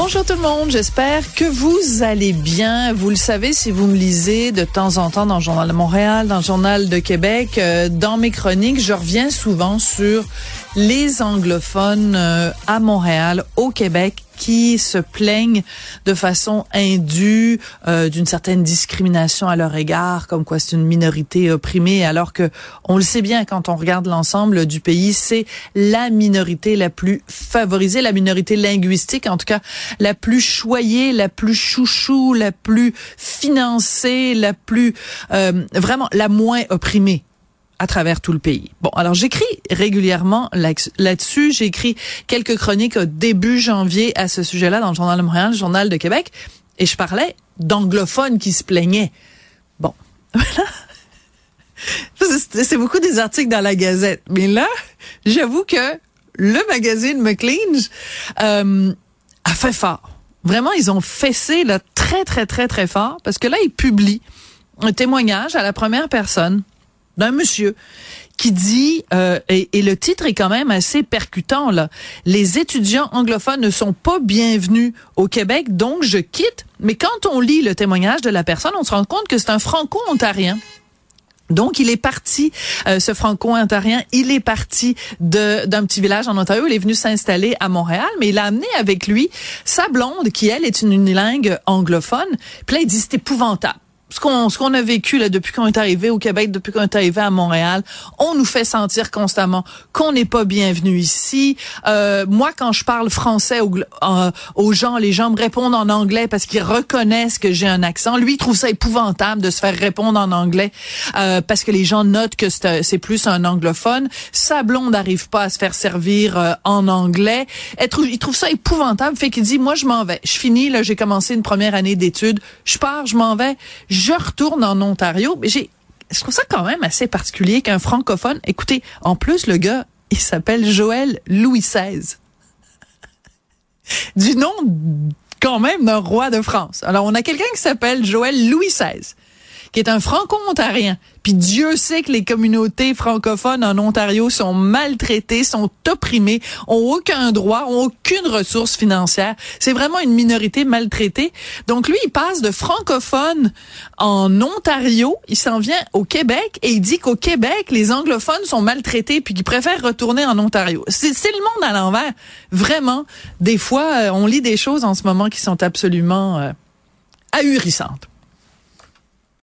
Bonjour tout le monde, j'espère que vous allez bien. Vous le savez si vous me lisez de temps en temps dans le Journal de Montréal, dans le Journal de Québec, euh, dans mes chroniques, je reviens souvent sur les anglophones euh, à Montréal, au Québec qui se plaignent de façon indue euh, d'une certaine discrimination à leur égard, comme quoi c'est une minorité opprimée, alors que on le sait bien quand on regarde l'ensemble du pays, c'est la minorité la plus favorisée, la minorité linguistique, en tout cas la plus choyée, la plus chouchou, la plus financée, la plus euh, vraiment la moins opprimée à travers tout le pays. Bon, alors j'écris régulièrement là-dessus. J'ai écrit quelques chroniques au début janvier à ce sujet-là dans le Journal de Montréal, le Journal de Québec, et je parlais d'anglophones qui se plaignaient. Bon, c'est beaucoup des articles dans la Gazette, mais là, j'avoue que le magazine McLean euh, a fait fort. Vraiment, ils ont fessé là, très, très, très, très fort, parce que là, ils publient un témoignage à la première personne d'un monsieur qui dit, euh, et, le titre est quand même assez percutant, là, les étudiants anglophones ne sont pas bienvenus au Québec, donc je quitte. Mais quand on lit le témoignage de la personne, on se rend compte que c'est un franco-ontarien. Donc, il est parti, euh, ce franco-ontarien, il est parti d'un petit village en Ontario. Il est venu s'installer à Montréal, mais il a amené avec lui sa blonde, qui, elle, est une unilingue anglophone. Puis il dit, c'est épouvantable ce qu'on ce qu'on a vécu là depuis qu'on est arrivé au Québec, depuis qu'on est arrivé à Montréal, on nous fait sentir constamment qu'on n'est pas bienvenu ici. Euh, moi, quand je parle français aux, euh, aux gens, les gens me répondent en anglais parce qu'ils reconnaissent que j'ai un accent. Lui, il trouve ça épouvantable de se faire répondre en anglais euh, parce que les gens notent que c'est plus un anglophone. Sa blonde n'arrive pas à se faire servir euh, en anglais. Il trouve ça épouvantable, fait qu'il dit moi je m'en vais. Je finis là, j'ai commencé une première année d'études. Je pars, je m'en vais retourne en Ontario. Mais j'ai, je trouve ça quand même assez particulier qu'un francophone, écoutez, en plus, le gars, il s'appelle Joël Louis XVI. du nom, quand même, d'un roi de France. Alors, on a quelqu'un qui s'appelle Joël Louis XVI, qui est un franco-ontarien, puis Dieu sait que les communautés francophones en Ontario sont maltraitées, sont opprimées, ont aucun droit, ont aucune ressource financière. C'est vraiment une minorité maltraitée. Donc lui, il passe de francophone en Ontario, il s'en vient au Québec et il dit qu'au Québec, les anglophones sont maltraités puis qu'il préfère retourner en Ontario. C'est le monde à l'envers. Vraiment, des fois, euh, on lit des choses en ce moment qui sont absolument euh, ahurissantes.